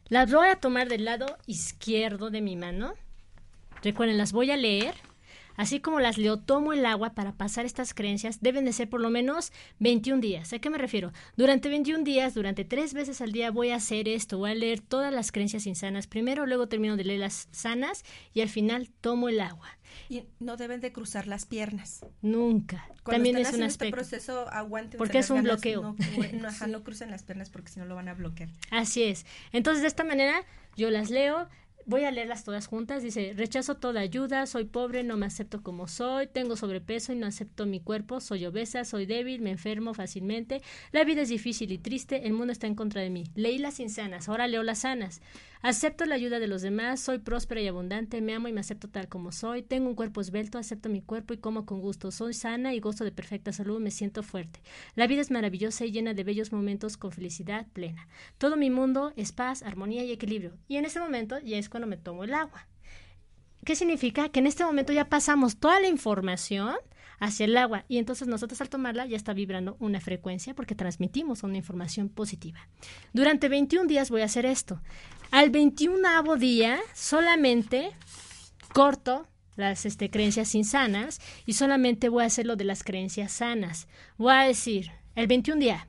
las voy a tomar del lado izquierdo de mi mano. Recuerden, las voy a leer Así como las leo, tomo el agua para pasar estas creencias, deben de ser por lo menos 21 días. ¿A qué me refiero? Durante 21 días, durante tres veces al día voy a hacer esto, voy a leer todas las creencias insanas primero, luego termino de leer las sanas y al final tomo el agua. Y no deben de cruzar las piernas. Nunca. Cuando También están es un este aspecto. proceso, aguanten. Porque es un ganas, bloqueo. No, no, ajá, no crucen las piernas porque si no lo van a bloquear. Así es. Entonces, de esta manera, yo las leo. Voy a leerlas todas juntas. Dice, rechazo toda ayuda, soy pobre, no me acepto como soy, tengo sobrepeso y no acepto mi cuerpo, soy obesa, soy débil, me enfermo fácilmente, la vida es difícil y triste, el mundo está en contra de mí. Leí las insanas, ahora leo las sanas. Acepto la ayuda de los demás, soy próspera y abundante, me amo y me acepto tal como soy, tengo un cuerpo esbelto, acepto mi cuerpo y como con gusto, soy sana y gozo de perfecta salud, me siento fuerte. La vida es maravillosa y llena de bellos momentos con felicidad plena. Todo mi mundo es paz, armonía y equilibrio. Y en ese momento ya es cuando me tomo el agua. ¿Qué significa? Que en este momento ya pasamos toda la información hacia el agua y entonces nosotros al tomarla ya está vibrando una frecuencia porque transmitimos una información positiva. Durante 21 días voy a hacer esto. Al 21 día solamente corto las este, creencias insanas y solamente voy a hacer lo de las creencias sanas. Voy a decir, el 21 día,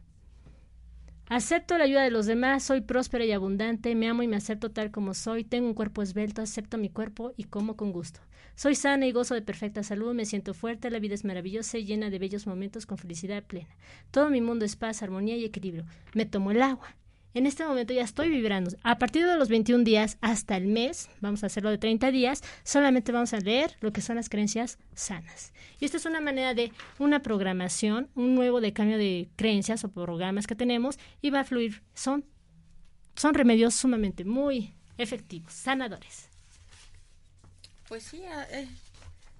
Acepto la ayuda de los demás, soy próspera y abundante, me amo y me acepto tal como soy, tengo un cuerpo esbelto, acepto mi cuerpo y como con gusto. Soy sana y gozo de perfecta salud, me siento fuerte, la vida es maravillosa y llena de bellos momentos con felicidad plena. Todo mi mundo es paz, armonía y equilibrio. Me tomo el agua. En este momento ya estoy vibrando. A partir de los 21 días hasta el mes, vamos a hacerlo de 30 días, solamente vamos a leer lo que son las creencias sanas. Y esta es una manera de una programación, un nuevo de cambio de creencias o programas que tenemos y va a fluir. Son, son remedios sumamente muy efectivos, sanadores. Pues sí, eh,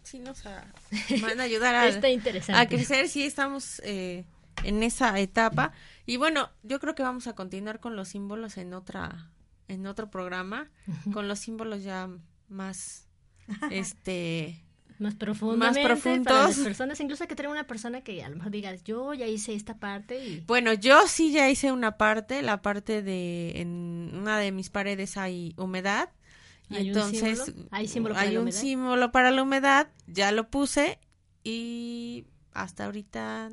sí nos a- van a ayudar a, Está interesante. a crecer, sí estamos eh, en esa etapa. Y bueno, yo creo que vamos a continuar con los símbolos en otra, en otro programa, con los símbolos ya más, este, Más profundamente. más Para las profundos. personas, incluso hay que tener una persona que a lo mejor digas, yo ya hice esta parte y... Bueno, yo sí ya hice una parte, la parte de en una de mis paredes hay humedad y ¿Hay un entonces símbolo? ¿Hay símbolo para hay la un humedad? símbolo para la humedad, ya lo puse y hasta ahorita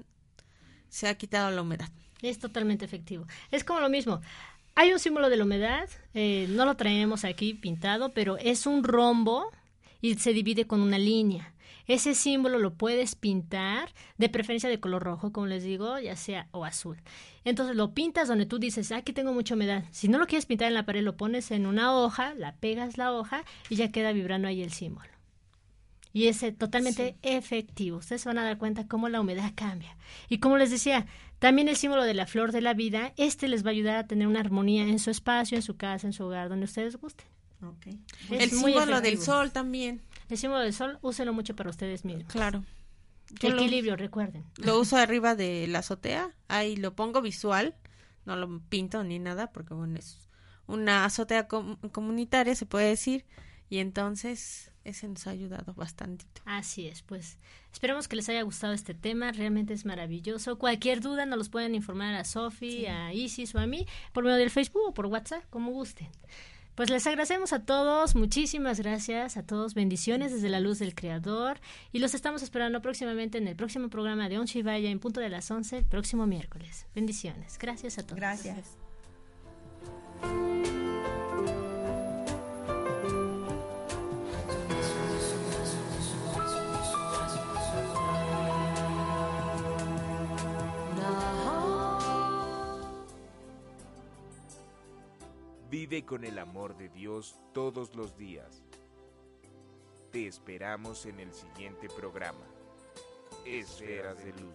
se ha quitado la humedad. Es totalmente efectivo. Es como lo mismo. Hay un símbolo de la humedad, eh, no lo traemos aquí pintado, pero es un rombo y se divide con una línea. Ese símbolo lo puedes pintar, de preferencia de color rojo, como les digo, ya sea o azul. Entonces lo pintas donde tú dices, "Ah, aquí tengo mucha humedad. Si no lo quieres pintar en la pared, lo pones en una hoja, la pegas la hoja y ya queda vibrando ahí el símbolo. Y es totalmente efectivo. Ustedes se van a dar cuenta cómo la humedad cambia. Y como les decía, también el símbolo de la flor de la vida, este les va a ayudar a tener una armonía en su espacio, en su casa, en su hogar, donde ustedes gusten. el Es muy símbolo del sol también. El símbolo del sol, úsenlo mucho para ustedes mismos. Claro. Yo lo- Equilibrio, recuerden. Lo uso arriba de la azotea, ahí lo pongo visual, no lo pinto ni nada, porque bueno, es una azotea com- comunitaria, se puede decir, y entonces ese nos ha ayudado bastante. Así es, pues esperemos que les haya gustado este tema, realmente es maravilloso. Cualquier duda nos los pueden informar a Sofi, a Isis o a mí por medio del Facebook o por WhatsApp, como gusten. Pues les agradecemos a todos, muchísimas gracias a todos, bendiciones desde la luz del Creador y los estamos esperando próximamente en el próximo programa de On Shivaya en punto de las 11 el próximo miércoles. Bendiciones, gracias a todos. Gracias. Vive con el amor de Dios todos los días. Te esperamos en el siguiente programa. Esferas de Luz.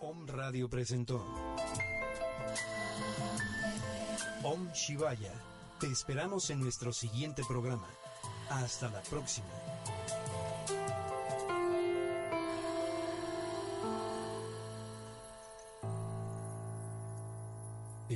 Om Radio presentó Om Shivaya. Te esperamos en nuestro siguiente programa. Hasta la próxima.